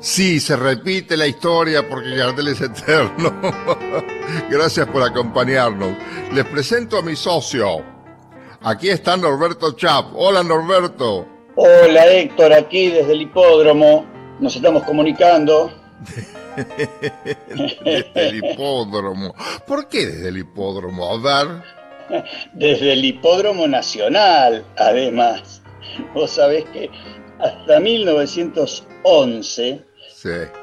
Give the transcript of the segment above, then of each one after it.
Sí, se repite la historia porque Gardel es eterno. Gracias por acompañarnos. Les presento a mi socio. Aquí está Norberto Chap. Hola Norberto. Hola Héctor, aquí desde el hipódromo. Nos estamos comunicando. desde el hipódromo. ¿Por qué desde el hipódromo? A ver. Desde el hipódromo nacional, además. Vos sabés que hasta 1911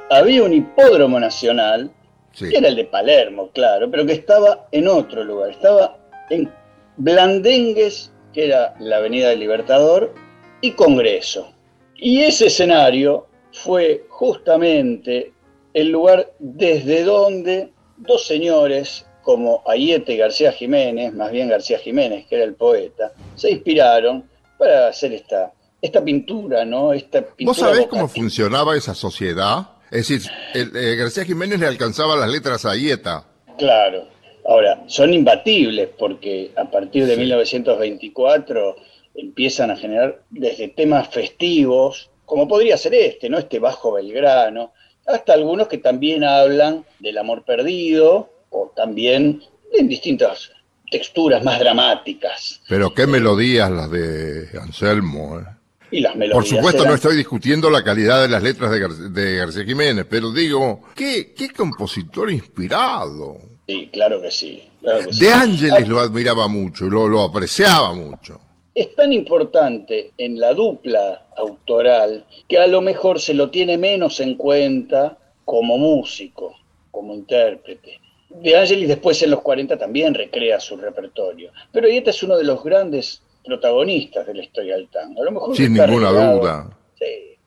había un hipódromo nacional, que era el de Palermo, claro, pero que estaba en otro lugar, estaba en Blandengues, que era la Avenida del Libertador, y Congreso. Y ese escenario fue justamente el lugar desde donde dos señores como Ayete y García Jiménez, más bien García Jiménez, que era el poeta, se inspiraron para hacer esta, esta pintura, ¿no? Esta pintura ¿Vos sabés cómo funcionaba esa sociedad? Es decir, eh, García Jiménez le alcanzaba las letras a Ayeta. Claro. Ahora, son imbatibles porque a partir de 1924 empiezan a generar desde temas festivos, como podría ser este, ¿no? Este Bajo Belgrano, hasta algunos que también hablan del amor perdido o también en distintas texturas más dramáticas. Pero qué melodías las de Anselmo, ¿eh? Y las melodías Por supuesto no estoy discutiendo la calidad de las letras de, García Jiménez, pero digo, ¿qué, qué compositor inspirado. Sí, claro que sí. de Ángeles lo admiraba mucho, lo, lo apreciaba mucho. Es tan importante en la dupla autoral que a lo mejor se lo tiene menos en cuenta como músico, como intérprete. De Angelis después en los 40 también recrea su repertorio, pero este es uno de los grandes protagonistas de la historia del tango. A lo mejor Sin ninguna duda.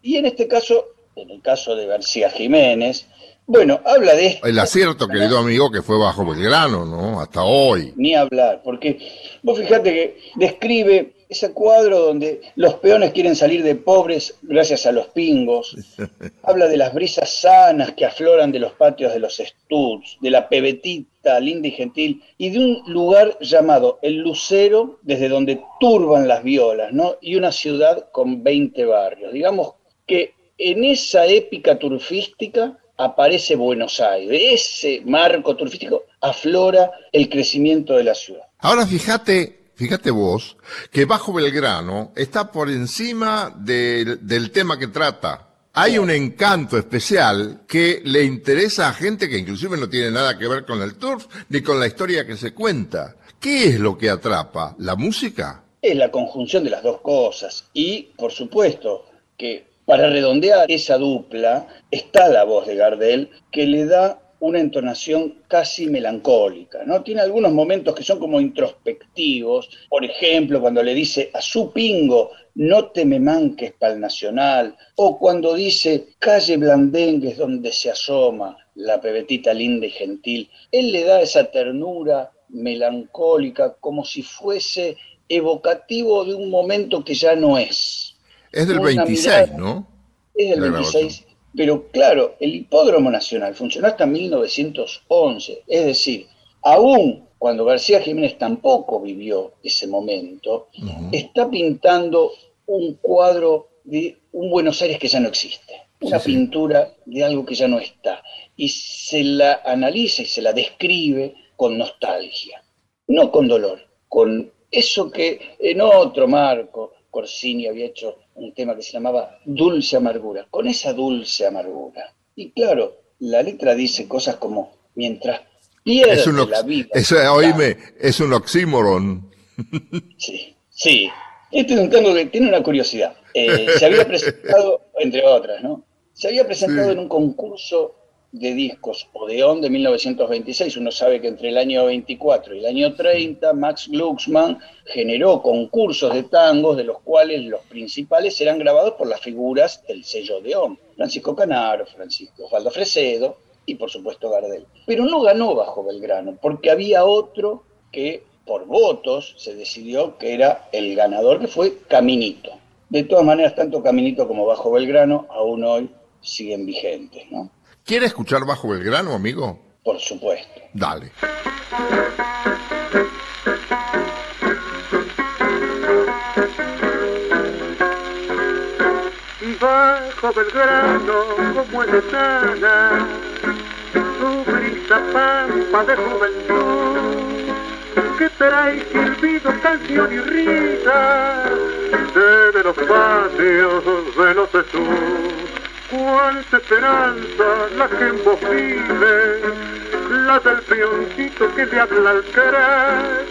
Y en este caso, en el caso de García Jiménez, bueno, habla de esto. El acierto, querido amigo, que fue bajo Belgrano, ¿no? Hasta hoy. Ni hablar, porque vos fíjate que describe ese cuadro donde los peones quieren salir de pobres gracias a los pingos. Habla de las brisas sanas que afloran de los patios de los estuds, de la pebetita linda y gentil, y de un lugar llamado El Lucero, desde donde turban las violas, ¿no? Y una ciudad con 20 barrios. Digamos que en esa épica turfística aparece Buenos Aires. De ese marco turfístico aflora el crecimiento de la ciudad. Ahora fíjate, fíjate vos, que Bajo Belgrano está por encima del tema que trata. Hay un encanto especial que le interesa a gente que inclusive no tiene nada que ver con el turf ni con la historia que se cuenta. ¿Qué es lo que atrapa? ¿La música? Es la conjunción de las dos cosas. Y, por supuesto, que para redondear esa dupla está la voz de Gardel que le da una entonación casi melancólica, ¿no? Tiene algunos momentos que son como introspectivos, por ejemplo, cuando le dice a su pingo, no te me manques pa'l nacional, o cuando dice, calle Blandengue es donde se asoma la pebetita linda y gentil, él le da esa ternura melancólica como si fuese evocativo de un momento que ya no es. Es del 26, ¿no? Es del 26, pero claro, el Hipódromo Nacional funcionó hasta 1911, es decir, aún cuando García Jiménez tampoco vivió ese momento, está pintando un cuadro de un Buenos Aires que ya no existe, una pintura de algo que ya no está, y se la analiza y se la describe con nostalgia, no con dolor, con eso que en otro marco Corsini había hecho un tema que se llamaba Dulce Amargura, con esa dulce amargura. Y claro, la letra dice cosas como, mientras pierde la vida. Eso, oíme, es un oxímoron. Sí, sí. Este es un tango que tiene una curiosidad. Eh, se había presentado, entre otras, ¿no? Se había presentado en un concurso de discos Odeón de 1926. Uno sabe que entre el año 24 y el año 30, Max Glucksmann generó concursos de tangos, de los cuales los principales eran grabados por las figuras del sello Odeón. Francisco Canaro, Francisco Osvaldo Fresedo y por supuesto Gardel. Pero no ganó bajo Belgrano, porque había otro que por votos se decidió que era el ganador, que fue Caminito. De todas maneras, tanto Caminito como Bajo Belgrano aún hoy siguen vigentes, ¿no? ¿Quiere escuchar Bajo Belgrano, amigo? Por supuesto. Dale. Bajo Belgrano, como en etana, tu brisa pampa de juventud, que trae silbido, canción y risa, desde los patios de los sur Cuánta esperanza la que en vos vive, la del peoncito que le habla al querer.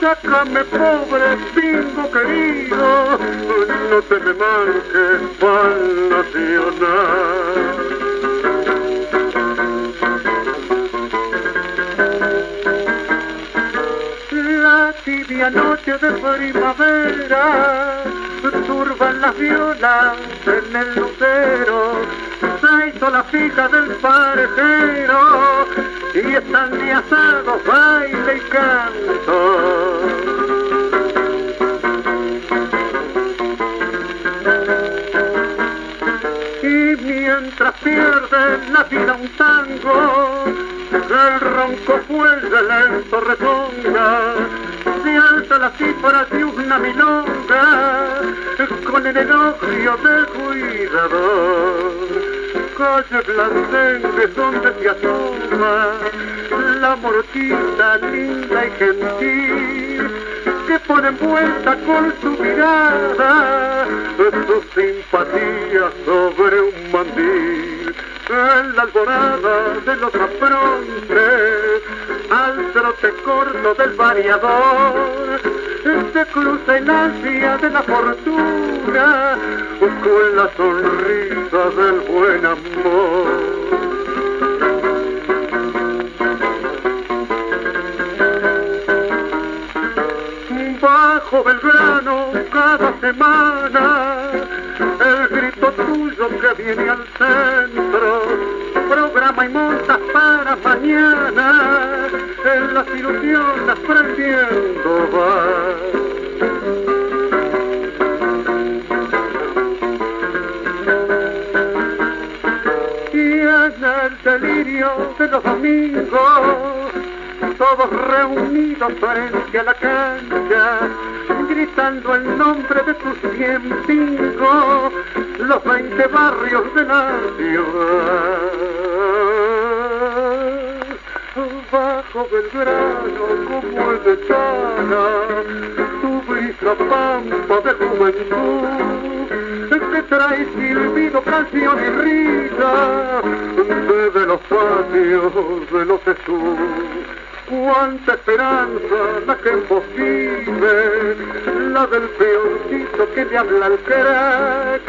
Sácame pobre pingo querido, no te me marques pa'l nacional. La tibia noche de primavera turban las violas en el lucero, se hizo la fija del parejero y están diazados baile y canto. Y mientras pierde la vida un tango, el ronco fuelle lento reponga, se alza la cifra de una milonga, con el elogio del cuidador. Calle blandengue donde se asoma la mortita linda y gentil, que pone en vuelta con su mirada su simpatía sobre un mandil en la alborada de los afrontes, al trote corto del variador, se cruza el ansia de la fortuna con la sonrisa del buen amor. Bajo Belgrano cada semana el grito tuyo que viene al centro, programa y montas para mañana, en las ilusiones prendiendo va. El delirio de los domingos, todos reunidos frente a la cancha, gritando el nombre de sus cien los veinte barrios de la ciudad. Bajo Belgrano como el de Sana, tu brisa pampa de juventud, que trae silbido, canción y risa, desde los patios de los Jesús cuánta esperanza la que en vos la del peoncito que te habla al crack.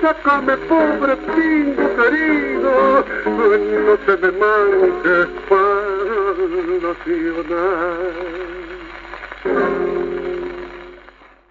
Sácame pobre pingo querido, no te me manques para nacional.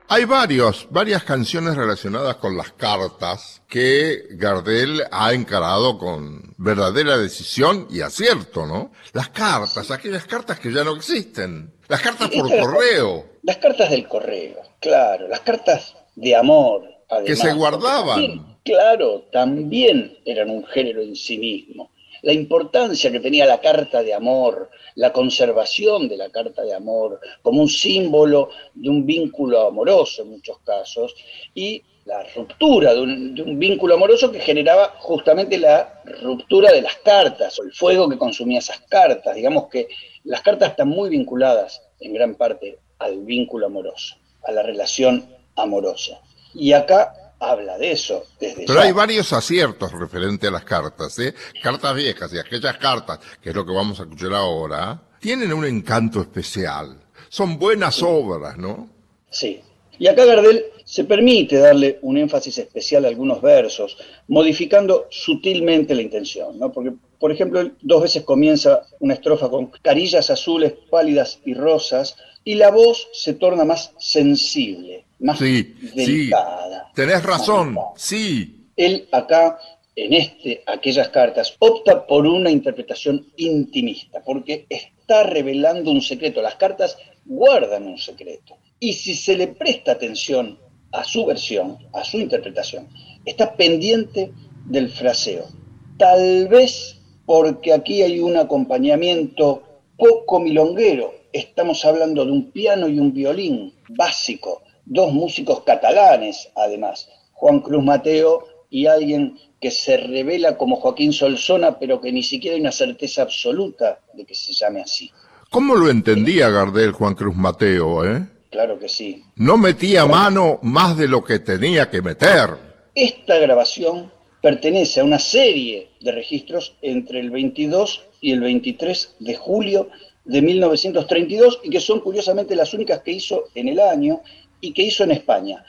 Hay varios, varias canciones relacionadas con las cartas que Gardel ha encarado con verdadera decisión y acierto, ¿no? Las cartas, aquellas cartas que ya no existen, las cartas por correo. Las cartas del correo, claro, las cartas de amor. Además, que se guardaban. También, claro, también eran un género en sí mismo la importancia que tenía la carta de amor, la conservación de la carta de amor como un símbolo de un vínculo amoroso en muchos casos, y la ruptura de un, vínculo amoroso que generaba justamente la ruptura de las cartas o el fuego que consumía esas cartas. Digamos que las cartas están muy vinculadas en gran parte al vínculo amoroso, a la relación amorosa. Y acá habla de eso. Desde Pero ya. hay varios aciertos referente a las cartas, ¿eh? Cartas viejas y aquellas cartas, que es lo que vamos a escuchar ahora, tienen un encanto especial. Son buenas obras, ¿no? Sí. Y acá Gardel se permite darle un énfasis especial a algunos versos, modificando sutilmente la intención, ¿no? Porque, por ejemplo, él dos veces comienza una estrofa con carillas azules, pálidas y rosas, y la voz se torna más sensible, más Sí, delicada. sí. Tenés razón, delicada. sí. Él acá, en este, aquellas cartas, opta por una interpretación intimista, porque está revelando un secreto. Las cartas guardan un secreto. Y si se le presta atención a su versión, a su interpretación, está pendiente del fraseo. Tal vez porque aquí hay un acompañamiento poco milonguero. Estamos hablando de un piano y un violín básico, dos músicos catalanes además, Juan Cruz Mateo y alguien que se revela como Joaquín Solsona, pero que ni siquiera hay una certeza absoluta de que se llame así. ¿Cómo lo entendía Gardel Juan Cruz Mateo, eh? Claro que sí. No metía mano más de lo que tenía que meter. Esta grabación pertenece a una serie de registros entre el 22 y el 23 de julio de 1932 y que son curiosamente las únicas que hizo en el año y que hizo en España.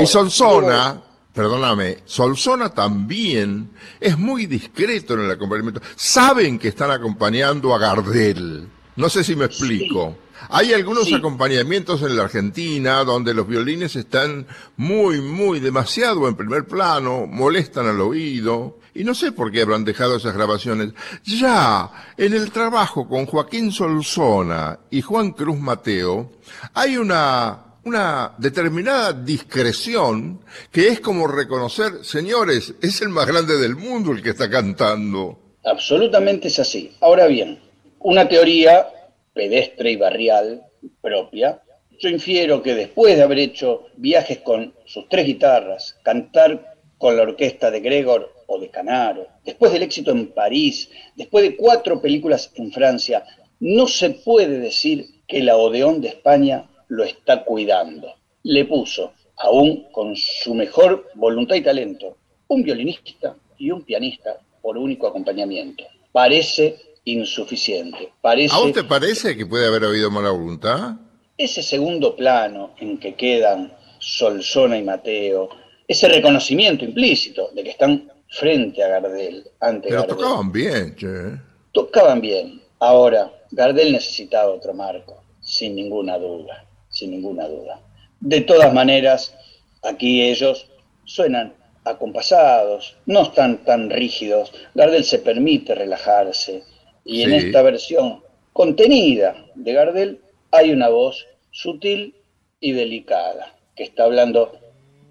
y Solsona, perdóname, Solsona también es muy discreto en el acompañamiento. Saben que están acompañando a Gardel. No sé si me explico. Hay algunos acompañamientos en la Argentina donde los violines están muy, muy demasiado en primer plano, molestan al oído, y no sé por qué habrán dejado esas grabaciones. Ya, en el trabajo con Joaquín Solsona y Juan Cruz Mateo, hay una una determinada discreción que es como reconocer, señores, es el más grande del mundo el que está cantando. Absolutamente es así. Ahora bien, una teoría pedestre y barrial propia, yo infiero que después de haber hecho viajes con sus tres guitarras, cantar con la orquesta de Gregor o de Canaro, después del éxito en París, después de cuatro películas en Francia, no se puede decir que la Odeón de España lo está cuidando. Le puso, aún con su mejor voluntad y talento, un violinista y un pianista por único acompañamiento. Parece insuficiente. Parece, ¿A vos te parece que puede haber habido mala voluntad? Ese segundo plano en que quedan Solsona y Mateo, ese reconocimiento implícito de que están frente a Gardel, ante Pero tocaban bien, che. Tocaban bien. Ahora, Gardel necesitaba otro marco, sin ninguna duda, sin ninguna duda. De todas maneras, aquí ellos suenan acompasados, no están tan rígidos. Gardel se permite relajarse, y en esta versión contenida de Gardel hay una voz sutil y delicada que está hablando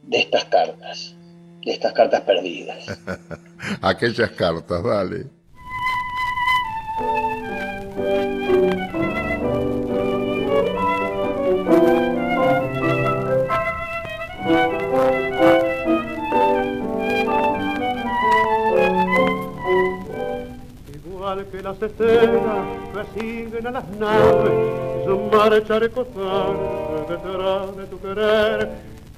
de estas cartas, de estas cartas perdidas. Aquellas cartas, que las siguen a las naves, su marcha recostar detrás de tu querer.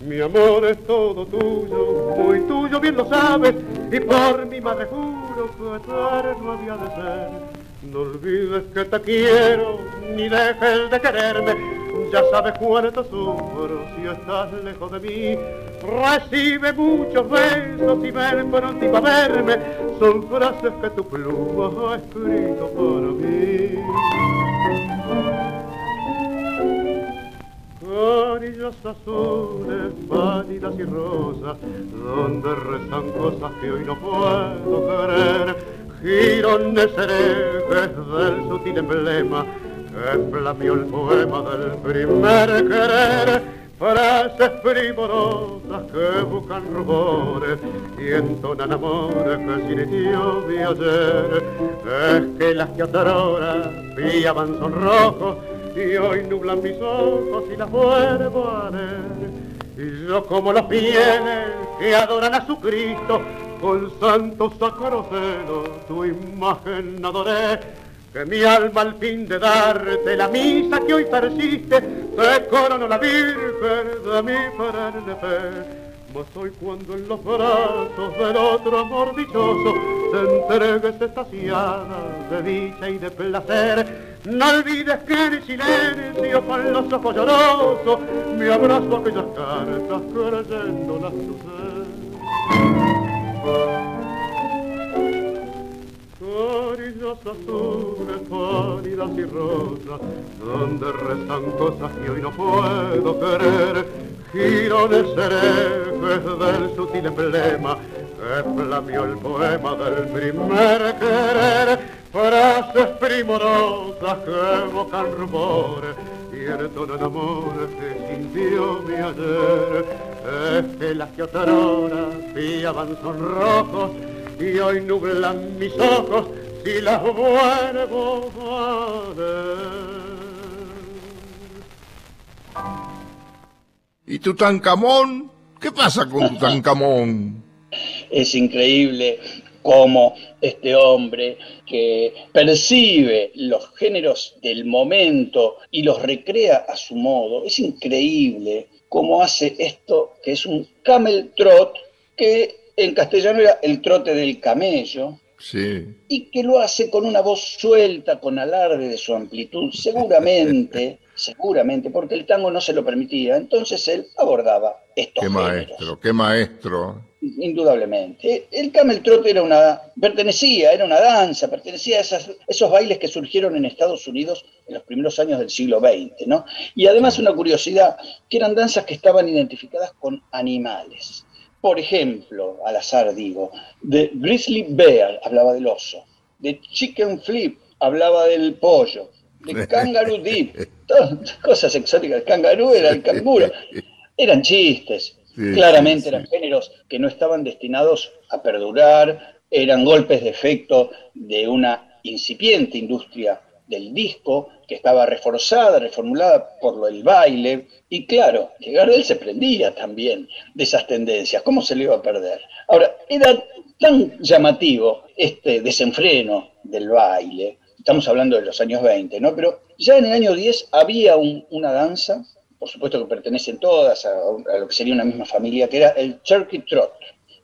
Mi amor es todo tuyo, muy tuyo, bien lo sabes, y por mi madre juro que no había de ser. No olvides que te quiero, ni dejes de quererme, ya sabes cuánto sufro si estás lejos de mí. Recibe muchos besos y ven pronto a verme, son frases que tu pluma ha escrito para mí. Carillas azules, pálidas y rosas, donde rezan cosas que hoy no puedo querer girones herejes del sutil emblema que flameó el poema del primer querer, frases primorosas que buscan rubores y entonan amores que sintió mi ayer. Es que las que otrora piaban sonrojos y hoy nublan mis ojos y las vuelvo a ver. Y yo como los fieles que adoran a su Cristo, con santo sacaroceno tu imagen adoré, que mi alma al fin de darte la misa que hoy persiste, te coronó la Virgen de mi perenne fe. Mas hoy cuando en los brazos del otro amor dichoso te entregues estaciada de dicha y de placer, no olvides que en silencio con los ojos llorosos me abrazo aquellas cartas creyéndolas tu ser. Carillas azules, pálidas y rosas, donde rezan cosas que hoy no puedo querer, girones herejes del sutil emblema que flameó el poema del primer querer, frases primorosas que evocan rumores y entonan amores que sintió mi ayer, es que que otrora piaban sonrojos y hoy nublan mis ojos si las vuelvo a ver. ¿Y Tutankamón? ¿Qué pasa con Tutankamón? es increíble cómo este hombre que percibe los géneros del momento y los recrea a su modo, es increíble cómo hace esto que es un camel trot, que en castellano era el trote del camello, y que lo hace con una voz suelta, con alarde de su amplitud, seguramente, seguramente, porque el tango no se lo permitía. Entonces él abordaba estos Qué maestro, qué maestro. Indudablemente. El camel trot era una, pertenecía, era una danza, pertenecía a esos bailes que surgieron en Estados Unidos en los primeros años del siglo XX, ¿no? Y además una curiosidad, que eran danzas que estaban identificadas con animales por ejemplo, al azar digo, de Grizzly Bear hablaba del oso, de Chicken Flip hablaba del pollo, de Kangaroo Deep, todas cosas exóticas, el kangaroo era el canguro, eran chistes, claramente eran géneros que no estaban destinados a perdurar, eran golpes de efecto de una incipiente industria del disco, que estaba reforzada, reformulada por del baile, y claro, que Gardel se prendía también de esas tendencias, ¿cómo se le iba a perder? Ahora, era tan llamativo este desenfreno del baile, estamos hablando de los años 20, ¿no? Pero ya en el año 10 había una danza, por supuesto que pertenecen todas a, a lo que sería una misma familia, que era el Turkey Trot.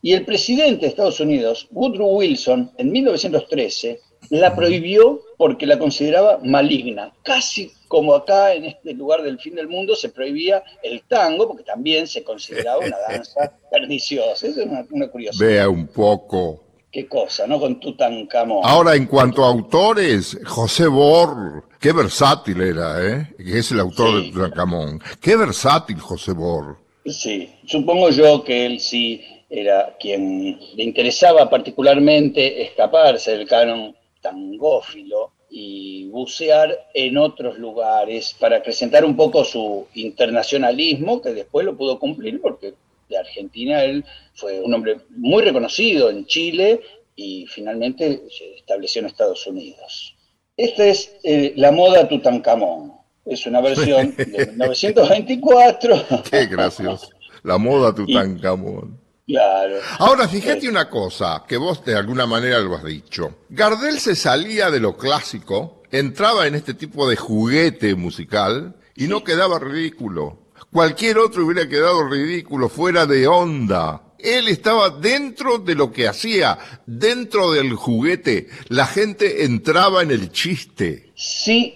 Y el presidente de Estados Unidos, Woodrow Wilson, en 1913, la prohibió porque la consideraba maligna, casi como acá en este lugar del fin del mundo se prohibía el tango, porque también se consideraba una danza perniciosa. Esa es una, curiosidad. Vea un poco. Qué cosa, ¿no? Con Tutankamón. Ahora, en cuanto a autores, José Bor, qué versátil era, ¿eh? Que es el autor de Tutankamón. Qué versátil José Bor. Sí, supongo yo que él sí era quien le interesaba particularmente escaparse del canon tangófilo y bucear en otros lugares para acrecentar un poco su internacionalismo, que después lo pudo cumplir porque de Argentina él fue un hombre muy reconocido en Chile y finalmente se estableció en Estados Unidos. Esta es eh, la moda Tutankamón. Es una versión de 1924. Qué gracioso. La moda Tutankamón. Claro. Ahora, fíjate una cosa, que vos de alguna manera lo has dicho. Gardel se salía de lo clásico, entraba en este tipo de juguete musical y no quedaba ridículo. Cualquier otro hubiera quedado ridículo, fuera de onda. Él estaba dentro de lo que hacía, dentro del juguete. La gente entraba en el chiste. Sí,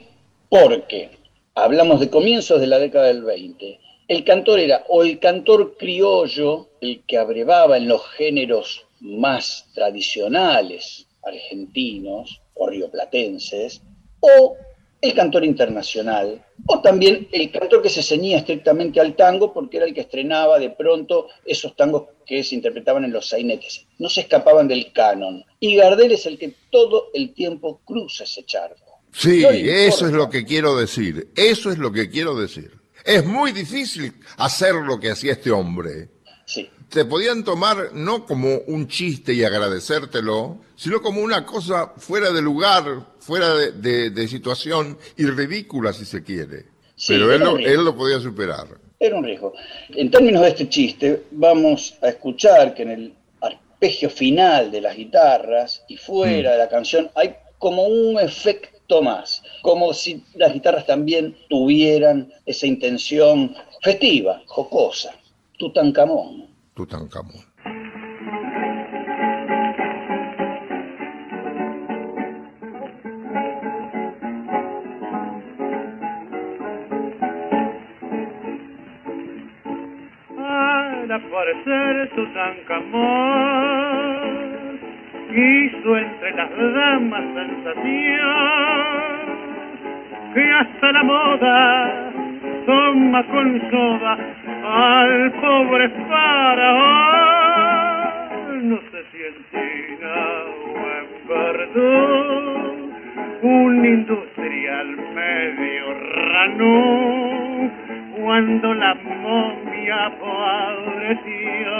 porque hablamos de comienzos de la década del 20 el cantor era o el cantor criollo, el que abrevaba en los géneros más tradicionales argentinos o rioplatenses, o el cantor internacional, o también el cantor que se ceñía estrictamente al tango porque era el que estrenaba de pronto esos tangos que se interpretaban en los sainetes. No se escapaban del canon. Y Gardel es el que todo el tiempo cruza ese charco. Sí, eso es lo que quiero decir. Eso es lo que quiero decir. Es muy difícil hacer lo que hacía este hombre. Sí. Te podían tomar no como un chiste y agradecértelo, sino como una cosa fuera de lugar, fuera de, situación y ridícula si se quiere. Pero él lo, él lo podía superar. Era un riesgo. En términos de este chiste, vamos a escuchar que en el arpegio final de las guitarras y fuera mm. de la canción hay como un efecto más, como si las guitarras también tuvieran esa intención festiva, jocosa. Tutankamón. Tutankamón. Al aparecer Tutankamón hizo entre las damas sensación que hasta la moda toma con soda al pobre faraón. No sé si en China un industrial medio rano, cuando la momia padreció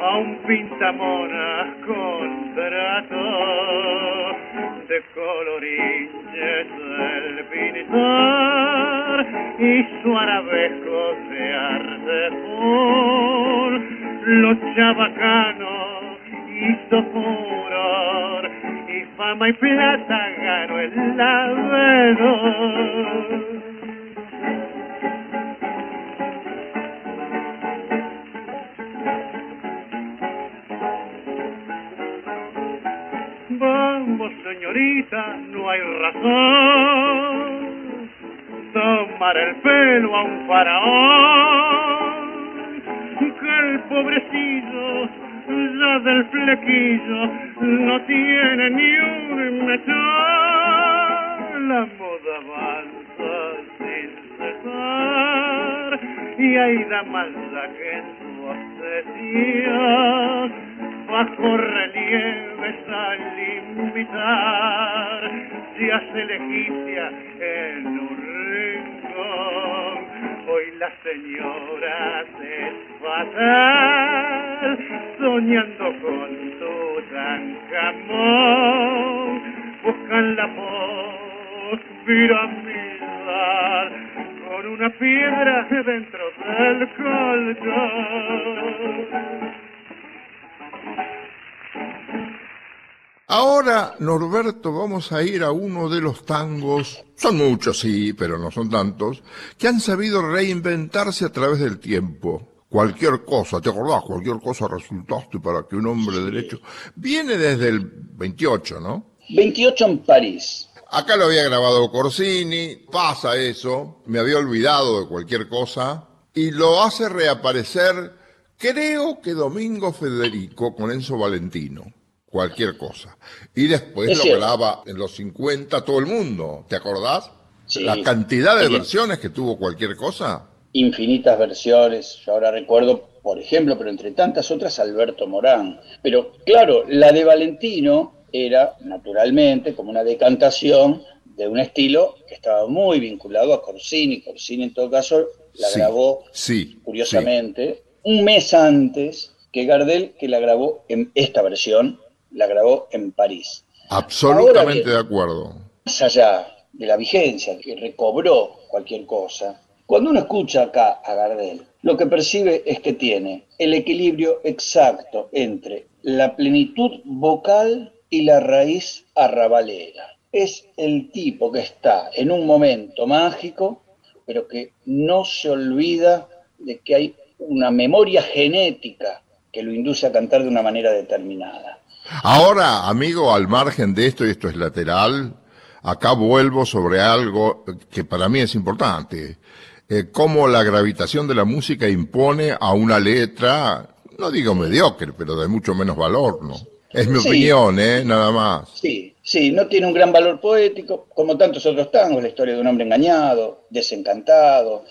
a un pintamonas con trato de colorines del pintor y su arabesco de arte full. Los chabacanos tanto furor y fama y plata ganó el labrador. Señorita, no hay razón. Tomar el pelo a un faraón que el pobrecillo ya del flequillo no tiene ni un metal. La moda avanza sin cesar y hay damas que en su obsesión bajo relieves al imitar se hace legitia en un rincón hoy la señora es fatal soñando con tu tancamón buscan la voz piramidal con una piedra dentro del colchón Ahora, Norberto, vamos a ir a uno de los tangos, son muchos, sí, pero no son tantos, que han sabido reinventarse a través del tiempo. Cualquier cosa, ¿te acordás? Cualquier cosa resultaste para que un hombre derecho... Viene desde el 28, ¿no? 28 en París. Acá lo había grabado Corsini, pasa eso, me había olvidado de cualquier cosa, y lo hace reaparecer, creo que Domingo Federico con Enzo Valentino cualquier cosa. Y después lo graba en los 50 todo el mundo, ¿te acordás? La cantidad de versiones que tuvo cualquier cosa. Infinitas versiones, yo ahora recuerdo, por ejemplo, pero entre tantas otras, Alberto Morán. Pero claro, la de Valentino era, naturalmente, como una decantación de un estilo que estaba muy vinculado a Corsini. Corsini, en todo caso, la grabó, sí, curiosamente, un mes antes que Gardel, que la grabó en esta versión, la grabó en París. Absolutamente de acuerdo. Más allá de la vigencia, que recobró cualquier cosa, cuando uno escucha acá a Gardel, lo que percibe es que tiene el equilibrio exacto entre la plenitud vocal y la raíz arrabalera. Es el tipo que está en un momento mágico, pero que no se olvida de que hay una memoria genética que lo induce a cantar de una manera determinada. Ahora, amigo, al margen de esto, y esto es lateral, acá vuelvo sobre algo que para mí es importante. Eh, cómo la gravitación de la música impone a una letra, no digo mediocre, pero de mucho menos valor, ¿no? Es mi opinión, ¿eh? Nada más. Sí, sí, no tiene un gran valor poético, como tantos otros tangos, la historia de un hombre engañado, desencantado,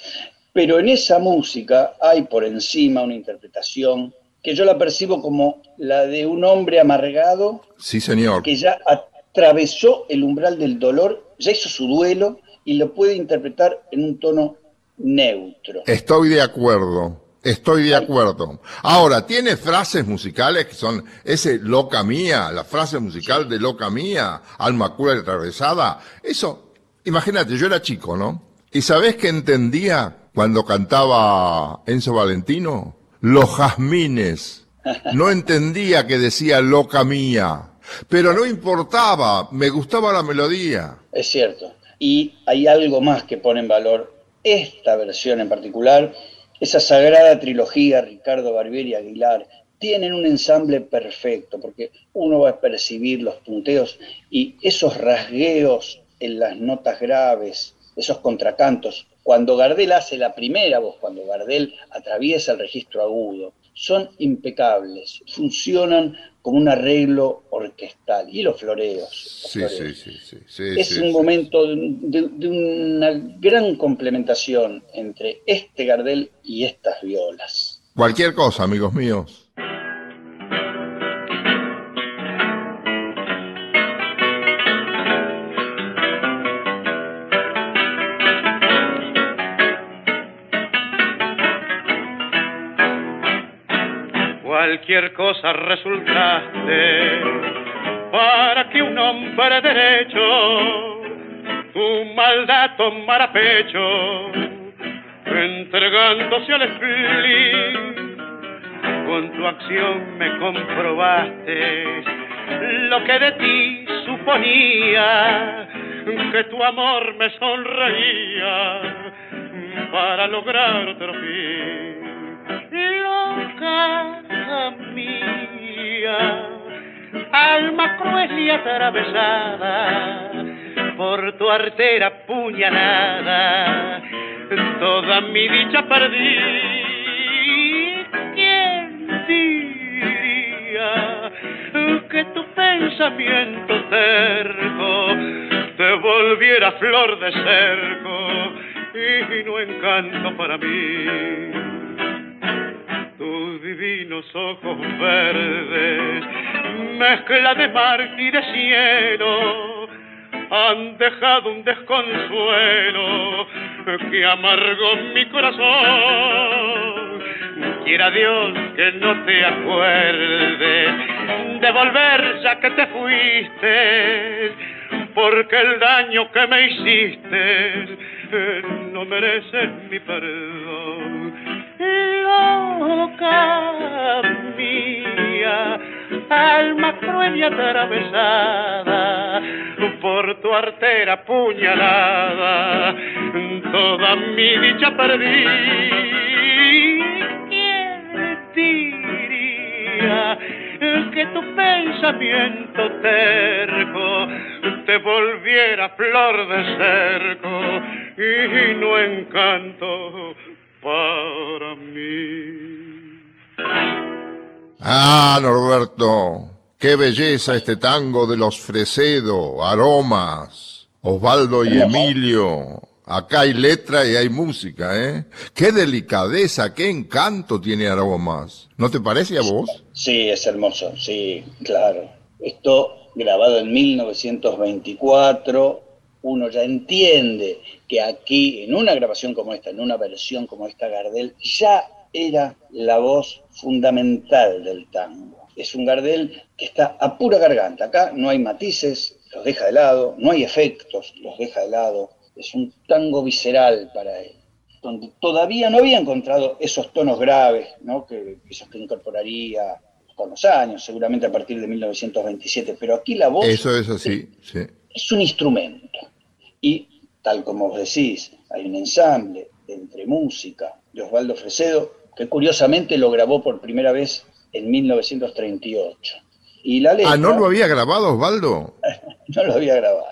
pero en esa música hay por encima una interpretación que yo la percibo como la de un hombre amargado. Sí, señor. Que ya atravesó el umbral del dolor, ya hizo su duelo y lo puede interpretar en un tono neutro. Estoy de acuerdo. Estoy de acuerdo. Ahora, tiene frases musicales que son ese loca mía, la frase musical de loca mía, alma cura y atravesada. Eso, imagínate, yo era chico, ¿no? ¿Y sabés qué entendía cuando cantaba Enzo Valentino? los jazmines. No entendía que decía loca mía, pero no importaba, me gustaba la melodía. Es cierto. Y hay algo más que pone en valor esta versión en particular, esa sagrada trilogía Ricardo Barbieri Aguilar, tienen un ensamble perfecto, porque uno va a percibir los punteos y esos rasgueos en las notas graves, esos contracantos, cuando Gardel hace la primera voz, cuando Gardel atraviesa el registro agudo, son impecables, funcionan como un arreglo orquestal. Y los floreos. sí, Sí, sí, sí, Es un momento de, de, una gran complementación entre este Gardel y estas violas. Cualquier cosa, amigos míos. Cualquier cosa resultaste para que un hombre derecho tu maldad tomara pecho, entregándose al spleen con tu acción me comprobaste lo que de ti suponía, que tu amor me sonreía para lograr otro fin. Alma cruel y atravesada por tu artera puñalada, toda mi dicha perdí que tu pensamiento terco te volviera flor de cerco y no encanto para mí. Tus divinos ojos verdes, mezcla de mar y de cielo, han dejado un desconsuelo que amargó mi corazón. Quiera Dios que no te acuerdes de volver ya que te fuiste, porque el daño que me hiciste no merece mi perdón. Loca mía, alma cruel y atravesada por tu artera puñalada, toda mi dicha perdí. ¿Quién diría que tu pensamiento terco te volviera flor de cerco y no encanto para mí? Ah, Norberto, qué belleza este tango de los Fresedo, aromas, Osvaldo y Emilio. Acá hay letra y hay música, ¿eh? Qué delicadeza, qué encanto tiene aromas. ¿No te parece a vos? Sí, es hermoso, sí, claro. Esto grabado en 1924, uno ya entiende que aquí, en una grabación como esta, en una versión como esta, Gardel ya era la voz fundamental del tango. Es un Gardel que está a pura garganta. Acá no hay matices, los deja de lado, no hay efectos, los deja de lado. Es un tango visceral para él, donde todavía no había encontrado esos tonos graves, ¿no? que, esos que incorporaría con los años, seguramente a partir de 1927, pero aquí la voz Eso es así, sí. es un instrumento. Y tal como vos decís, hay un ensamble entre música de Osvaldo Fresedo, que curiosamente lo grabó por primera vez en 1938. Y la letra, Ah, ¿no lo había grabado Osvaldo? no lo había grabado.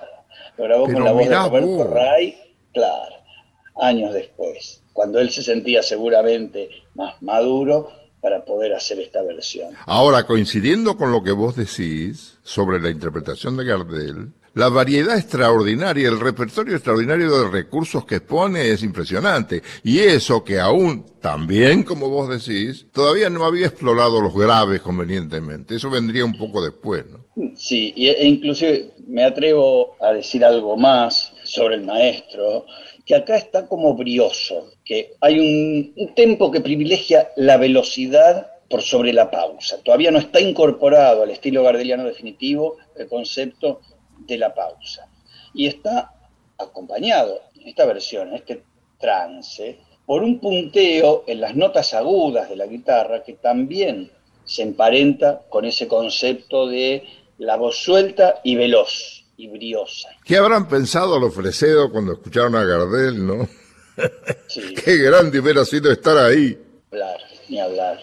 Lo grabó Pero con la voz de Roberto vos. Ray, claro, años después, cuando él se sentía seguramente más maduro para poder hacer esta versión. Ahora, coincidiendo con lo que vos decís sobre la interpretación de Gardel, la variedad extraordinaria, el repertorio extraordinario de recursos que expone es impresionante. Y eso que aún, también como vos decís, todavía no había explorado los graves convenientemente. Eso vendría un poco después, ¿no? Sí, e inclusive me atrevo a decir algo más sobre el maestro, que acá está como brioso, que hay un, un tempo que privilegia la velocidad por sobre la pausa. Todavía no está incorporado al estilo gardeliano definitivo el concepto de la pausa. Y está acompañado en esta versión, en este trance, por un punteo en las notas agudas de la guitarra que también se emparenta con ese concepto de la voz suelta y veloz y briosa. ¿Qué habrán pensado los Fresedo cuando escucharon a Gardel, no? Sí, Qué grande hubiera sido estar ahí. hablar, ni hablar.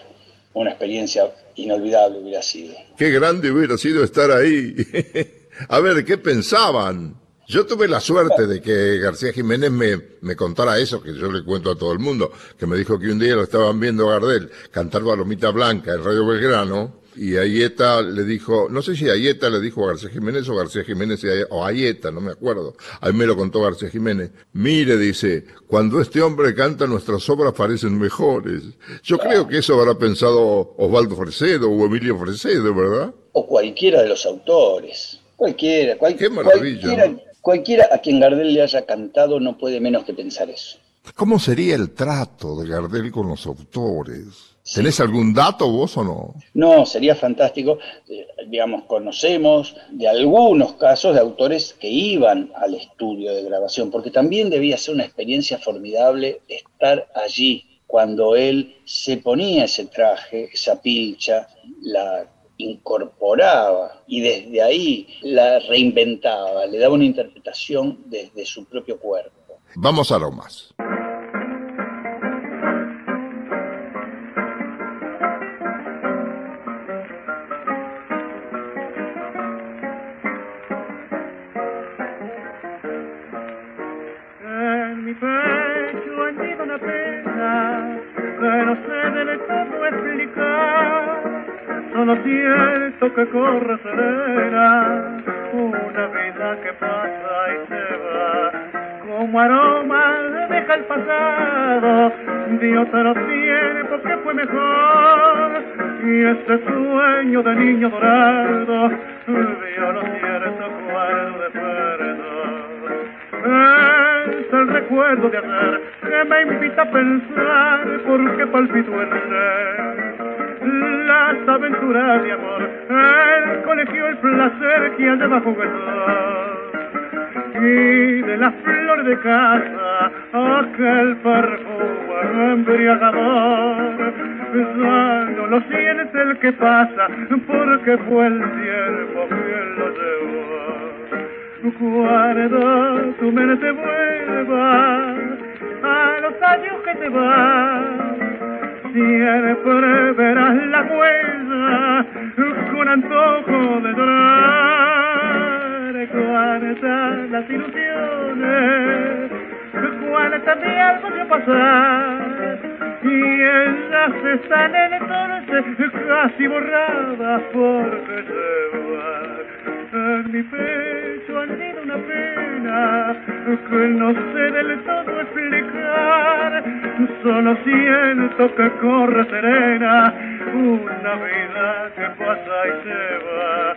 Una experiencia inolvidable hubiera sido. Qué grande hubiera sido estar ahí. A ver, ¿qué pensaban? Yo tuve la suerte de que García Jiménez me, me contara eso, que yo le cuento a todo el mundo, que me dijo que un día lo estaban viendo a Gardel cantar Balomita Blanca en Radio Belgrano, y Ayeta le dijo, no sé si Ayeta le dijo a García Jiménez o García Jiménez o Ayeta, no me acuerdo. A mí me lo contó García Jiménez. Mire, dice, cuando este hombre canta nuestras obras parecen mejores. Yo creo que eso habrá pensado Osvaldo Fresedo o Emilio Fresedo, ¿verdad? O cualquiera de los autores. Cualquiera, cual- Qué maravilla, cualquiera, ¿no? cualquiera a quien Gardel le haya cantado no puede menos que pensar eso. ¿Cómo sería el trato de Gardel con los autores? ¿Tenés algún dato vos o no? No, sería fantástico. Eh, digamos, conocemos de algunos casos de autores que iban al estudio de grabación, porque también debía ser una experiencia formidable estar allí cuando él se ponía ese traje, esa pilcha, la incorporaba y desde ahí la reinventaba, le daba una interpretación desde su propio cuerpo. Vamos a lo más. Corre serena una vida que pasa y se va. Como aroma deja el pasado de otro tiempo que fue mejor. Y ese sueño de niño dorado vio lo cierto cuadro de perdón. Es el recuerdo de ayer que me invita a pensar por qué palpito el ser. Las aventuras de amor, el colegio, el placer que allá va. Y de las flores de casa, aquel perfume embriagador. Ya no lo siente el que pasa, porque fue el tiempo quien lo llevó cuando tu mente vuelva a los años que te van, siempre verás la huella con antojo de llorar. Cuántas las ilusiones, cuántas mi alma de pasar, y ellas están entonces casi borradas porque se van en mi pecho anida una pena que no sé del todo explicar. Solo siento que corre serena una vida que pasa y se va.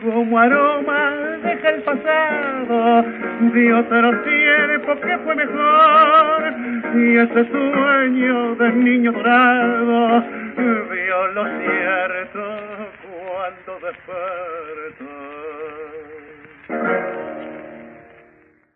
Como aroma deja el pasado de otro tiempo que fue mejor. Y ese sueño del niño dorado vio lo cierto cuando.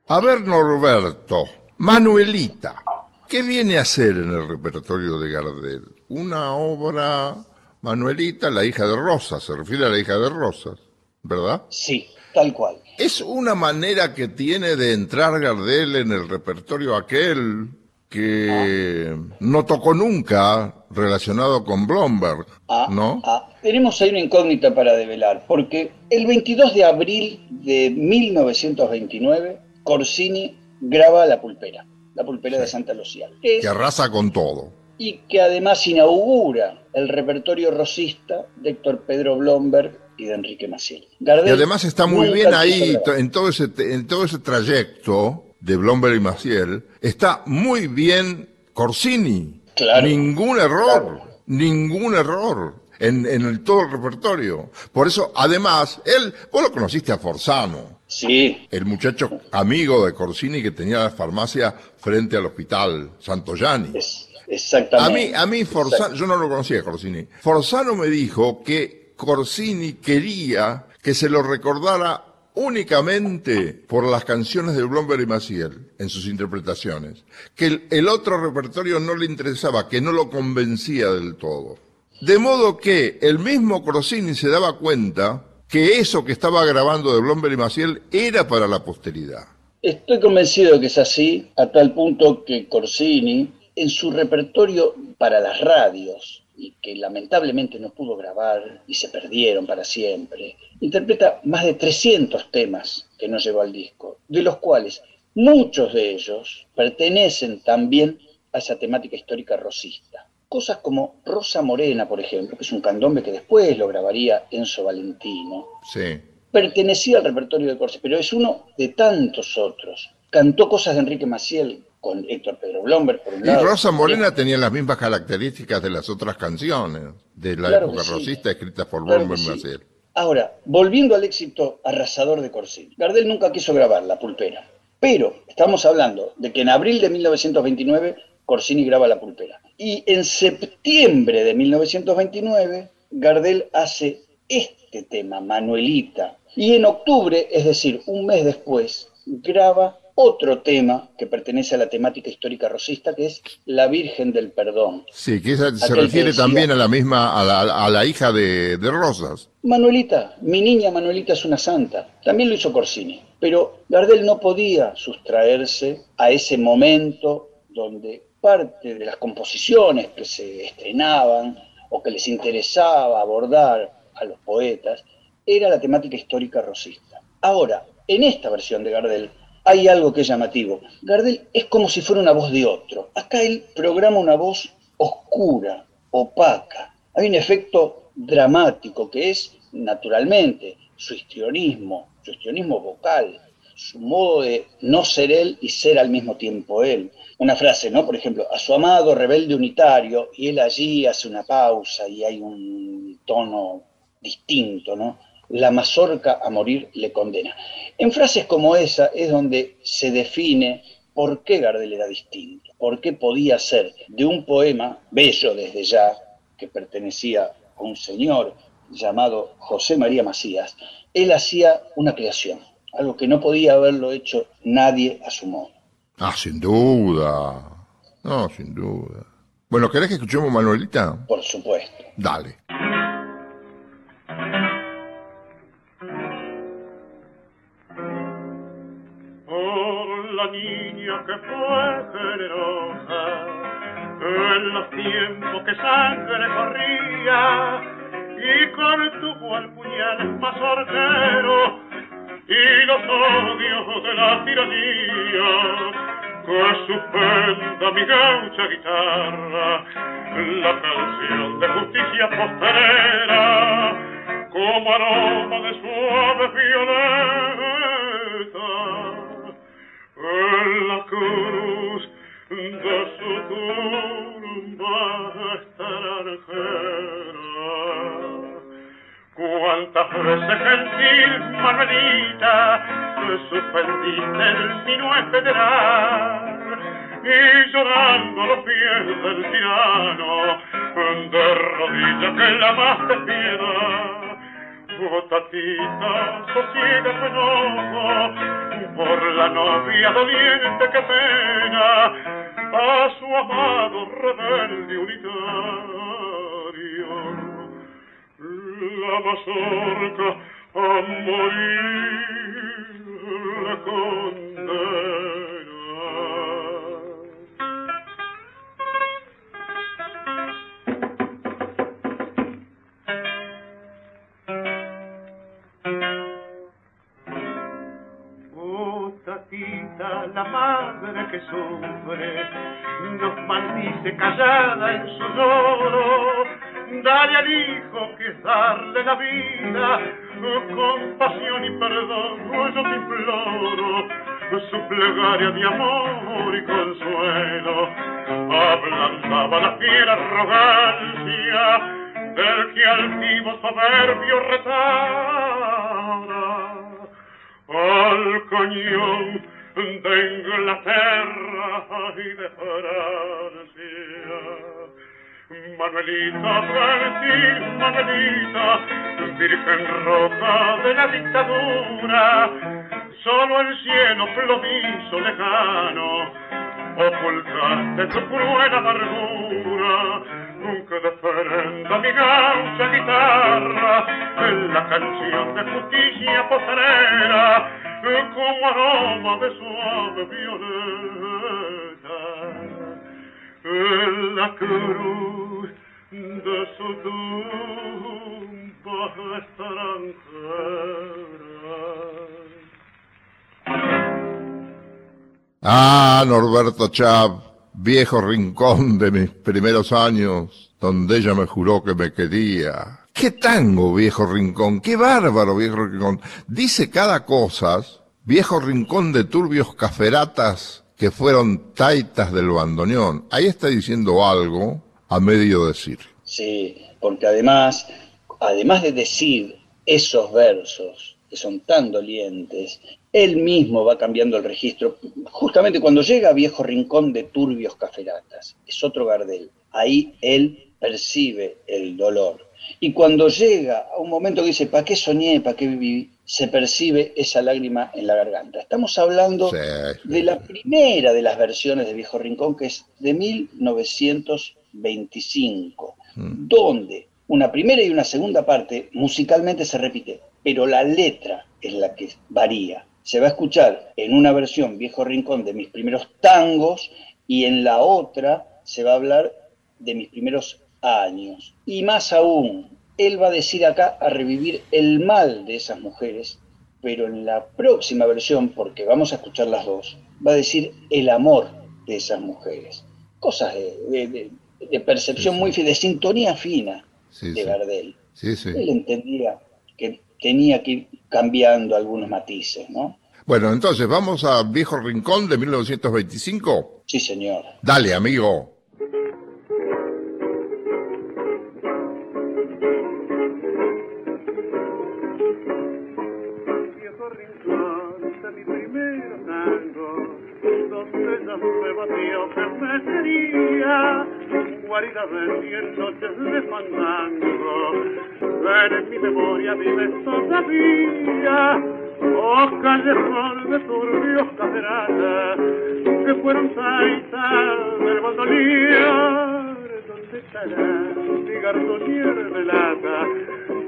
A ver, Norberto, Manuelita, ¿qué viene a hacer en el repertorio de Gardel? Una obra, Manuelita, la hija de Rosas, se refiere a la hija de Rosas, ¿verdad? Sí, tal cual. ¿Es una manera que tiene de entrar Gardel en el repertorio aquel que no tocó nunca relacionado con Blomberg, Ah, ¿no? ah, tenemos ahí una incógnita para develar, porque el 22 de abril de 1929, Corsini graba La Pulpera, La Pulpera de Santa Lucía, que es- Que arrasa con todo. y que además inaugura el repertorio rosista de Héctor Pedro Blomberg y de Enrique Maciel. Y además está muy bien ahí, en todo ese, en todo ese trayecto de Blomberg y Maciel, está muy bien Corsini. Claro. Ningún error, Claro. ningún error en, en el, todo el repertorio. Por eso, además, él, vos lo conociste a Forzano, Sí, el muchacho amigo de Corsini que tenía la farmacia frente al hospital Santoyani. es, A exactamente. mí, a mí Forzano, yo no lo conocía Corsini. Forzano me dijo que Corsini quería que se lo recordara únicamente por las canciones de Blomberg y Maciel en sus interpretaciones. Que el, otro repertorio no le interesaba, que no lo convencía del todo. De modo que el mismo Corsini se daba cuenta que eso que estaba grabando de Blomberg y Maciel era para la posteridad. Estoy convencido que es así, a tal punto que Corsini, en su repertorio para las radios, y que lamentablemente no pudo grabar y se perdieron para siempre, interpreta más de 300 temas que no llevó al disco, de los cuales muchos de ellos pertenecen también a esa temática histórica rosista. Cosas como Rosa Morena, por ejemplo, que es un candombe que después lo grabaría Enzo Valentino, Sí. pertenecía al repertorio de Corsini, pero es uno de tantos otros. Cantó cosas de Enrique Maciel con Héctor Pedro Blomberg, por un Y lado. Rosa Morena tenía las mismas características de las otras canciones de la Claro época sí. rosista escritas por Claro Blomberg y sí. Ahora, volviendo al éxito arrasador de Corsini. Gardel nunca quiso grabar La Pulpera, pero estamos hablando de que en abril de 1929 Corsini graba La Pulpera. Y en septiembre de 1929 Gardel hace este tema, Manuelita. Y en octubre, es decir, un mes después, graba otro tema que pertenece a la temática histórica rosista, que es la Virgen del Perdón. Sí, que esa se refiere también a la misma, a la, hija de, de, Rosas. Manuelita, mi niña Manuelita es una santa. También lo hizo Corsini. Pero Gardel no podía sustraerse a ese momento donde parte de las composiciones que se estrenaban o que les interesaba abordar a los poetas era la temática histórica rosista. Ahora, en esta versión de Gardel, hay algo que es llamativo. Gardel es como si fuera una voz de otro. Acá él programa una voz oscura, opaca. Hay un efecto dramático que es, naturalmente, su histrionismo, su histrionismo vocal, su modo de no ser él y ser al mismo tiempo él. Una frase, ¿no? Por ejemplo, a su amado rebelde unitario, y él allí hace una pausa y hay un tono distinto, ¿no? La mazorca a morir le condena. En frases como esa es donde se define por qué Gardel era distinto, por qué podía ser de un poema bello desde ya, que pertenecía a un señor llamado José María Macías, él hacía una creación, algo que no podía haberlo hecho nadie a su modo. Ah, sin duda. No, sin duda. Bueno, ¿querés que escuchemos Manuelita? Por supuesto. Dale. Que fue generosa en los tiempos que sangre corría y con tu cual puñal mazorquero y los odios de la tiranía que suspenda mi gaucha guitarra la canción de justicia postrera como aroma de suave violeta en la cruz de su tumba extranjera. Cuántas veces gentil Manuelita suspendiste el minué federal y llorando a los pies del tirano de rodillas que la más te piedad Gotacita, sosiega penosa, por la novia doliente que pena a su amado rebelde unitario. La mazorca a morir la condena. La madre que sufre, nos maldice callada en su lloro. Dale al hijo que es darle la vida, compasión y perdón, yo te imploro, su plegaria de amor y consuelo, ablandaba la fiera arrogancia del que altivo soberbio retara al cañón de Inglaterra y de Francia. Manuelita, Francis, Manuelita, virgen rota de la dictadura, solo el cielo plomizo lejano, ocultaste tu cruel amargura, nunca defenda mi gaucha guitarra, en la canción de justicia postrera, como aroma de suave violeta, en la cruz de su tumba extranjera. Ah, Norberto Chap, viejo rincón de mis primeros años, donde ella me juró que me quería. ¿Qué tango, viejo rincón? ¿Qué bárbaro, viejo rincón? Dice cada cosa, viejo rincón de turbios caferatas que fueron taitas del bandoneón. Ahí está diciendo algo a medio decir. Sí, porque además, además de decir esos versos que son tan dolientes, él mismo va cambiando el registro. Justamente cuando llega a Viejo Rincón de Turbios Caferatas, es otro Gardel. Ahí él percibe el dolor. Y cuando llega a un momento que dice, ¿para qué soñé? ¿Para qué viví? se percibe esa lágrima en la garganta. Estamos hablando Sí, sí, de la primera de las versiones de Viejo Rincón, que es de 1925, Mm. donde una primera y una segunda parte musicalmente se repite, pero la letra es la que varía. Se va a escuchar en una versión Viejo Rincón de mis primeros tangos y en la otra se va a hablar de mis primeros años. Y más aún, él va a decir acá a revivir el mal de esas mujeres, pero en la próxima versión, porque vamos a escuchar las dos, va a decir el amor de esas mujeres. Cosas de, de- de- de percepción Sí, sí. muy fina, de sintonía fina Sí, de. Gardel. Sí, sí. Él entendía que tenía que ir cambiando algunos matices, ¿no? Bueno, entonces, ¿vamos a Viejo Rincón de 1925? Sí, señor. Dale, amigo. Guarida cien noches de fandango, en mi memoria vive todavía, oh callejón de turbios cacerales, que fueron saitas del bandoneón, donde estará mi gardonier de lata,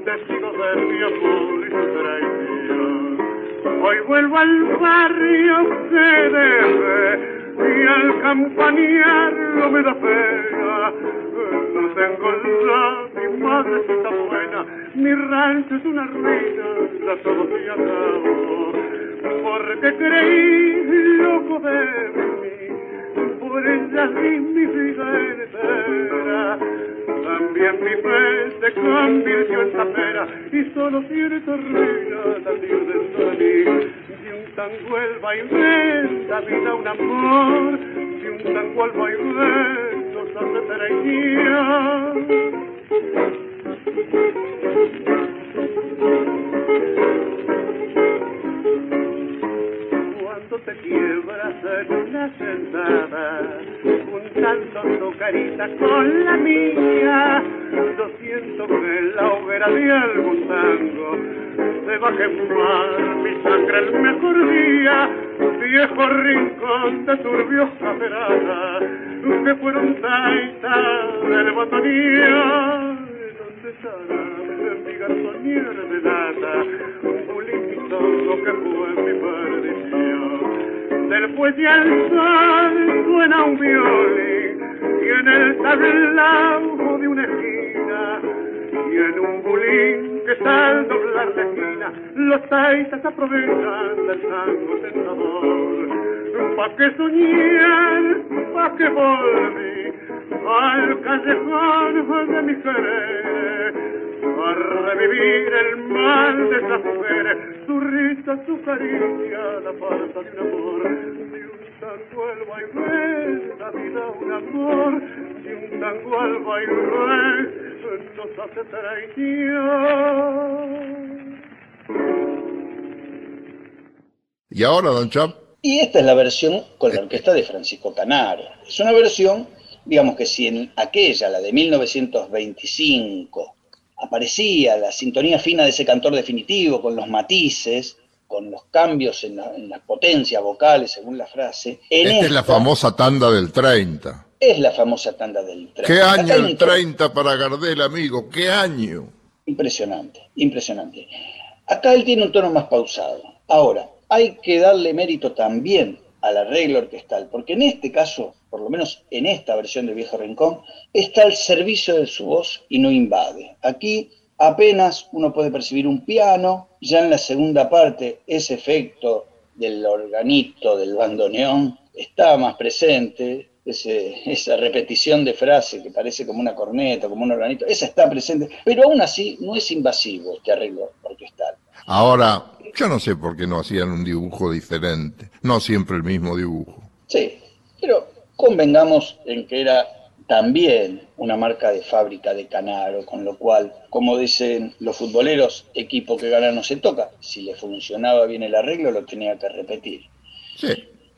testigo de mi amor y su traición. Hoy vuelvo al barrio que debe y al campanearlo me da pena. No tengo mi madrecita buena, mi rancho es una ruina, ya todo se acabó. Porque creí loco de mí, por ella di mi vida entera. También mi fe se convirtió en tapera y solo cierta ruina la dentro de mí. Tango el vaivén da vida un amor, de un tango al vaivén nos hace traición. cuando te quiebras en una sentada, juntando tu carita con la mía, yo siento que en la hoguera de algún tango se va a quemar mi sangre el mejor día, viejo rincón de turbios cacerada, que fueron taitas del botonía. ¿Dónde estará mi garzonier de data? Un bulimito que fue mi perdición. Del fuelle al sol suena un violín y en el tablao de una esquina y en un bulín que al doblar la esquina los taitas aprovechan del tango tentador. Pa' que soñar, pa' que volví al callejón de mi querer a revivir el mal de esas mujeres, su risa, su caricia, la falta de un amor, de un tango al vaivén, la vida un amor, de un tango al vaivén, nos hace traición. ¿Y ahora, Don Chap? Y esta es la versión con la orquesta de Francisco Canaro. Es una versión, digamos que si en aquella, la de 1925, aparecía la sintonía fina de ese cantor definitivo, con los matices, con los cambios en, la- en las potencias vocales, según la frase. En Esta es la esta famosa tanda del 30. es la famosa tanda del tren. ¿Qué Acá año el tono 30 para Gardel, amigo? ¿Qué año? Impresionante, impresionante. Acá él tiene un tono más pausado. Ahora, hay que darle mérito también al arreglo orquestal, porque en este caso, por lo menos en esta versión de Viejo Rincón, está al servicio de su voz y no invade. Aquí apenas uno puede percibir un piano, ya en la segunda parte ese efecto del organito, del bandoneón, está más presente, ese- esa repetición de frase que parece como una corneta, como un organito, esa está presente, pero aún así no es invasivo este arreglo orquestal. Ahora, yo no sé por qué no hacían un dibujo diferente. No siempre el mismo dibujo. Sí, pero convengamos en que era también una marca de fábrica de Canaro, con lo cual, como dicen los futboleros, equipo que gana no se toca. Si le funcionaba bien el arreglo, lo tenía que repetir. Sí.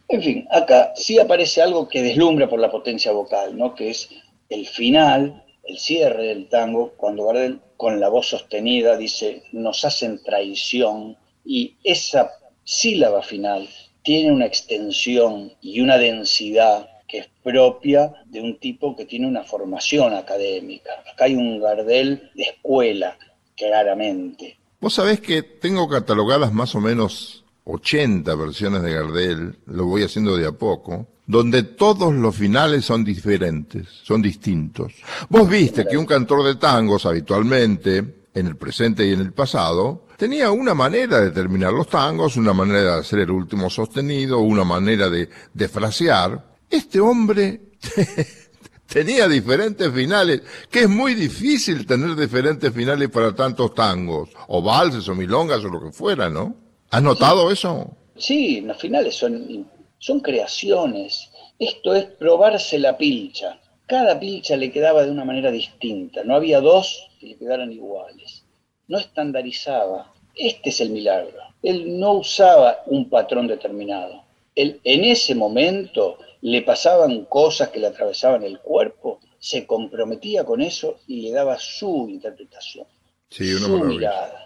En fin, acá sí aparece algo que deslumbra por la potencia vocal, ¿no? Que es el final, el cierre del tango, cuando Gardel, con la voz sostenida, dice, nos hacen traición, Y esa sílaba final tiene una extensión y una densidad que es propia de un tipo que tiene una formación académica. Acá hay un Gardel de escuela, claramente. Vos sabés que tengo catalogadas más o menos 80 versiones de Gardel, lo voy haciendo de a poco, donde todos los finales son diferentes, son distintos. Vos viste que un cantor de tangos habitualmente, en el presente y en el pasado, tenía una manera de terminar los tangos, una manera de hacer el último sostenido, una manera de, de frasear. Este hombre tenía diferentes finales, que es muy difícil tener diferentes finales para tantos tangos, o valses, o milongas, o lo que fuera, ¿no? ¿Has notado eso? Sí, los finales son, son creaciones. Esto es probarse la pilcha. Cada pilcha le quedaba de una manera distinta. No había dos que le quedaran iguales. No estandarizaba. Este es el milagro. Él no usaba un patrón determinado. Él, en ese momento le pasaban cosas que le atravesaban el cuerpo, se comprometía con eso y le daba su interpretación, Sí, una su maravilla. mirada.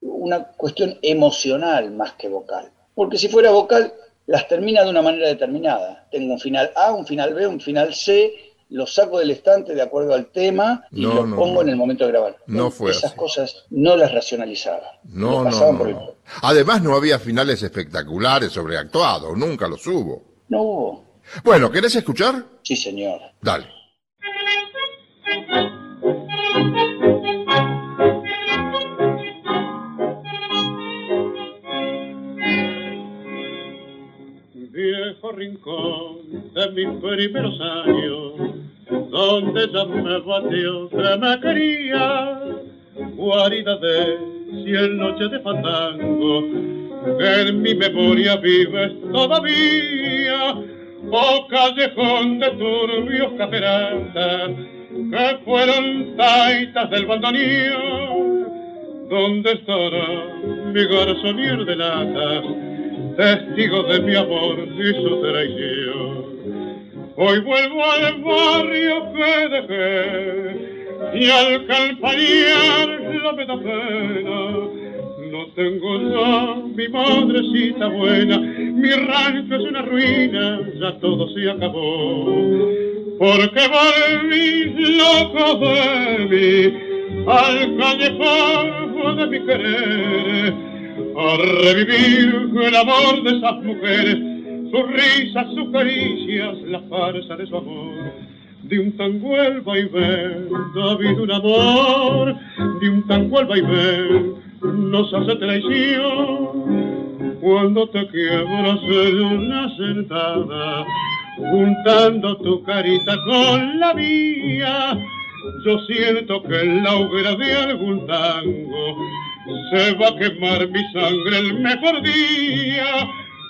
Una cuestión emocional más que vocal. Porque si fuera vocal, las termina de una manera determinada. Tengo un final A, un final B, un final C, lo saco del estante de acuerdo al tema y No, lo no, pongo no. en el momento de grabar. No fue Esas así. cosas no las racionalizaba. No, no, por el- no. Además no había finales espectaculares sobreactuados, nunca los hubo. No hubo. Bueno, ¿querés escuchar? Sí, señor. Dale. viejo rincón de mis primeros años, donde ya me batió que me quería, guarida de cien noches de fandango, en mi memoria vives todavía, o callejón de turbios caperata, que fueron taitas del bandoneón, donde estará mi garzonier de latas, testigo de mi amor y su traición. Hoy vuelvo al barrio que dejé y al calpañar me da pena. No tengo ya mi madrecita buena, mi rancho es una ruina, ya todo se acabó. Porque volví loco de mí al callejón de mi querer a revivir el amor de esas mujeres, sus risas, sus caricias, la farsa de su amor. De un tango el vaivén, David un amor, de un tango el vaivén, nos hace traición. Cuando te quiebras en una sentada, juntando tu carita con la mía, yo siento que en la hoguera de algún tango se va a quemar mi sangre el mejor día.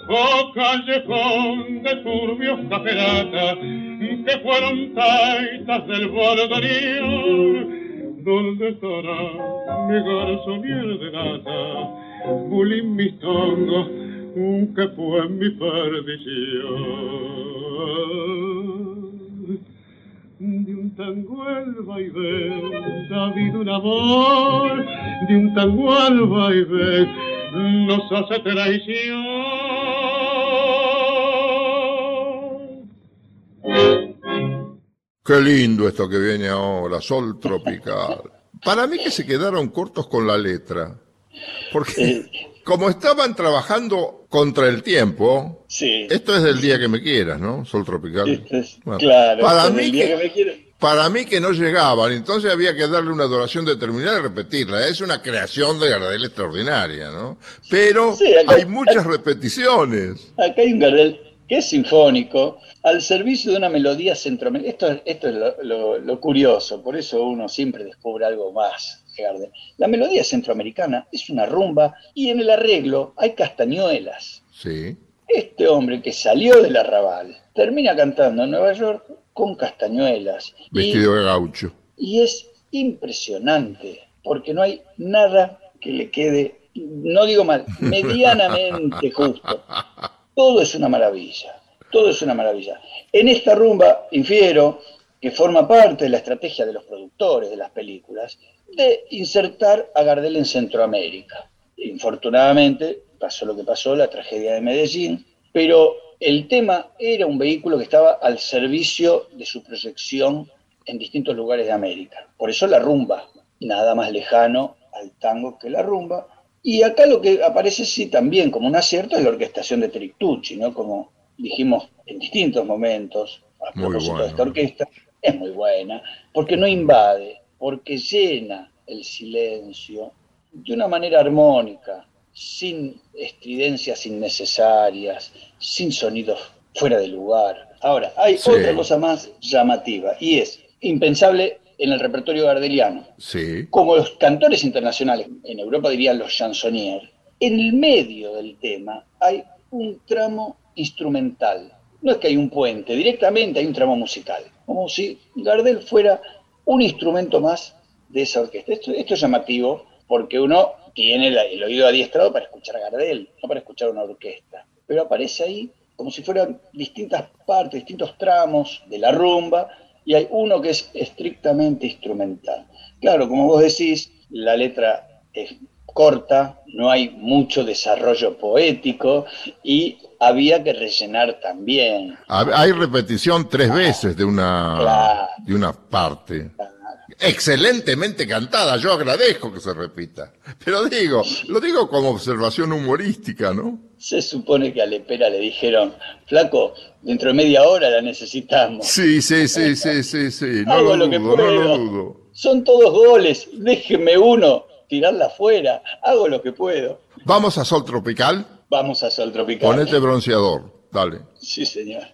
Oh callejón de turbios caperata, que fueron taitas del bordoneón, ¿dónde estará mi garzonier de nata? Bulín mis tongos, que fue mi perdición de un tango al vaivén, David un amor, de un tango al vaivén, nos hace traición. Qué lindo esto que viene ahora, sol tropical. Para mí que se quedaron cortos con la letra. Porque como estaban trabajando contra el tiempo, Sí. esto es del día que me quieras, ¿no? Sol tropical. Es- Bueno, claro, para mí el día que- que me quiere. Para mí que no llegaban, entonces había que darle una duración determinada y repetirla. Es una creación de Gardel extraordinaria, ¿no? Pero Sí, acá- hay muchas repeticiones. Acá hay un Gardel que es sinfónico, al servicio de una melodía centroamericana. Esto, es- esto es lo, lo- lo curioso, por eso uno siempre descubre algo más de Gardel. La melodía centroamericana es una rumba y en el arreglo hay castañuelas. Sí. Este hombre que salió del arrabal termina cantando en Nueva York con castañuelas. Y- Vestido de gaucho. y es impresionante, porque no hay nada que le quede, no digo mal, medianamente justo. Todo es una maravilla, todo es una maravilla. En esta rumba, infiero que forma parte de la estrategia de los productores de las películas, de insertar a Gardel en Centroamérica. infortunadamente pasó lo que pasó, la tragedia de Medellín, pero el tema era un vehículo que estaba al servicio de su proyección en distintos lugares de América. Por eso la rumba, nada más lejano al tango que la rumba. Y acá lo que aparece sí también como un acierto es la orquestación de Trictucci, ¿no? Como dijimos en distintos momentos a propósito de esta orquesta, es muy buena, porque no invade, porque llena el silencio de una manera armónica, sin estridencias innecesarias, sin sonidos fuera de lugar. Ahora, hay otra cosa más llamativa y es impensable en el repertorio gardeliano. Sí. Como los cantores internacionales, en Europa dirían los chansonniers, en el medio del tema hay un tramo instrumental. No es que hay un puente, directamente hay un tramo musical. Como si Gardel fuera un instrumento más de esa orquesta. Esto, es llamativo porque uno tiene el oído adiestrado para escuchar a Gardel, no para escuchar una orquesta. Pero aparece ahí como si fueran distintas partes, distintos tramos de la rumba, y hay uno que es estrictamente instrumental. Claro, como vos decís, la letra es corta, no hay mucho desarrollo poético y había que rellenar también. Hay repetición tres veces de una, de una parte. Excelentemente cantada, yo agradezco que se repita. Pero digo, lo digo como observación humorística, ¿no? Se supone que a Lepera le dijeron, flaco, dentro de media hora la necesitamos. Sí, sí, sí, sí, sí, sí. No lo, dudo, no lo dudo. Son todos goles, déjeme uno tirarla afuera, hago lo que puedo. ¿Vamos a Sol Tropical? Vamos a Sol Tropical. Ponete bronceador, dale. Sí, señor.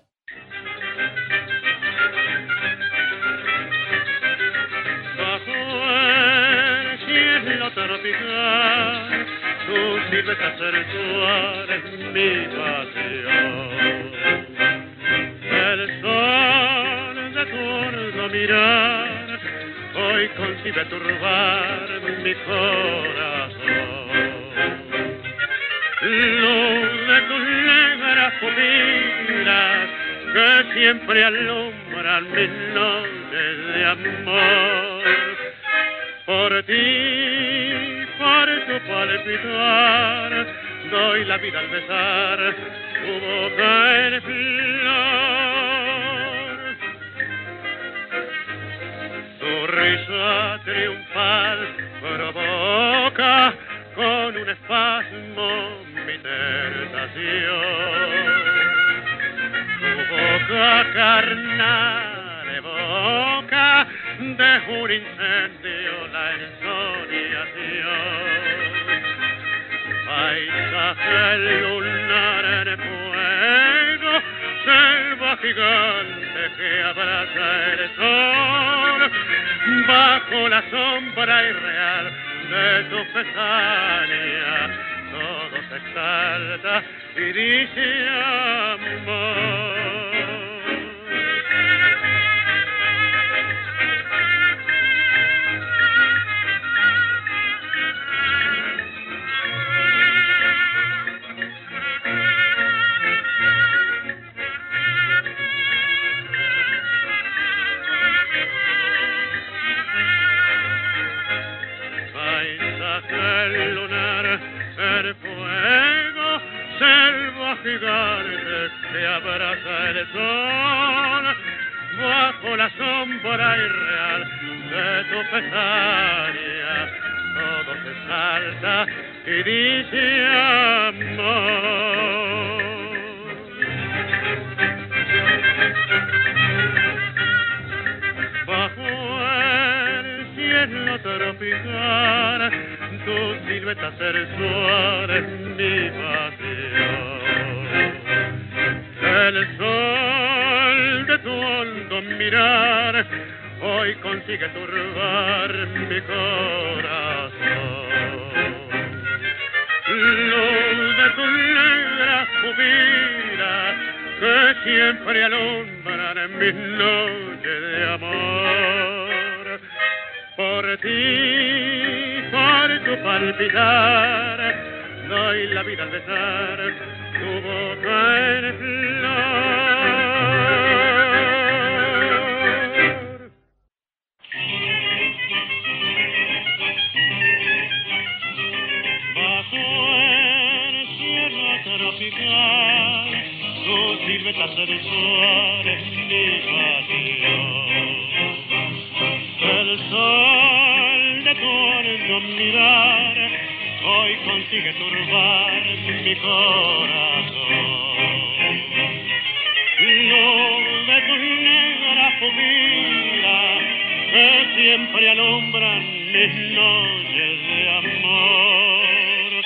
Cielo tropical, tu silueta sensual es mi pasión. El sol de tu mirar hoy concibe turbar mi corazón. Luz de tus negras pupilas que siempre alumbran mis noches de amor. Por ti, por tu palpitar, doy la vida al besar tu boca en flor. Tu risa triunfal provoca con un espasmo mi tentación. Tu boca carnal evoca de un incendio ensoñación. Paisaje lunar en fuego, selva gigante que abraza el sol, bajo la sombra irreal de tu pesadilla, todo se exalta y dice amor. Abraza el sol, bajo la sombra irreal de tu pesadilla, todo se salta y dice amor. Bajo el cielo tropical, tu silueta sensual es mi pasión. El sol de tu hondo mirar hoy consigue turbar mi corazón. Luz de tu negra pupila que siempre alumbran mis noches de amor. Por ti, por tu palpitar, doy la vida al besar mirar hoy consigue turbar mi corazón. Luz de tu negra pupila que siempre alumbran mis noches de amor.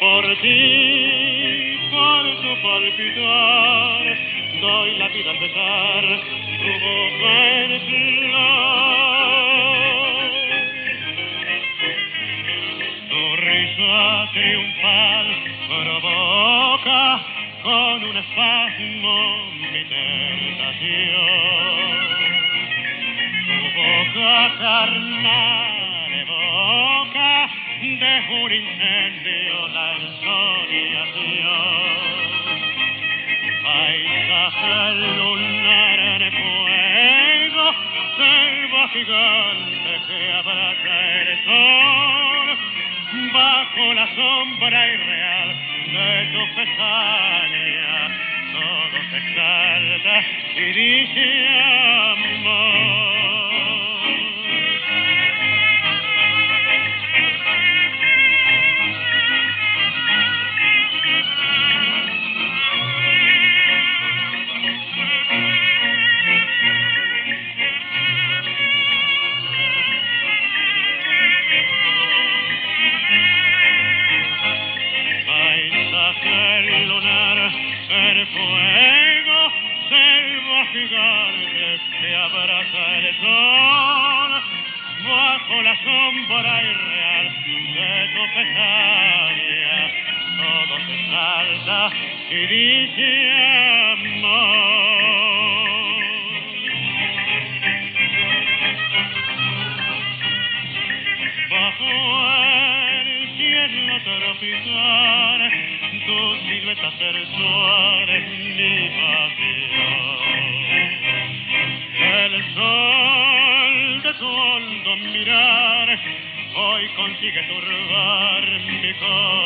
Por ti, por tu palpitar, doy la vida al besar tu boca en flor. Triunfal provoca con un espasmo mi tentación. Tu boca carnal evoca de un incendio la ensoñación. Paisaje lunar de fuego, selva gigante que abraza el sol, bajo la sombra irreal de tu pestaña, todo se exalta y dice amor. Silueta sensual es mi pasión. El sol de tu hondo mirar hoy consigue turbar mi corazón.